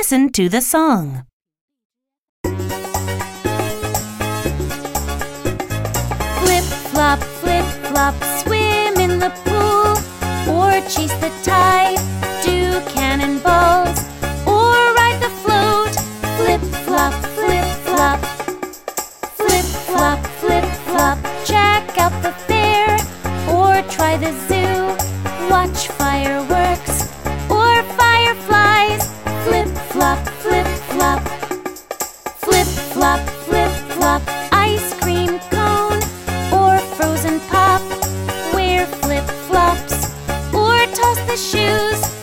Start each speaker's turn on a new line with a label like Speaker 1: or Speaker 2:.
Speaker 1: Listen to the song.
Speaker 2: Flip, flop, flip, flop, swim in the pool, or chase the tide, do cannonballs, or ride the float. Flip, flop, flip, flop, flip, flop, flip, flop, check out the fair, or try the zoo, watch fireworks, flop. Flip flop, flip flop, ice cream cone or frozen pop. Wear flip flops or toss the shoes.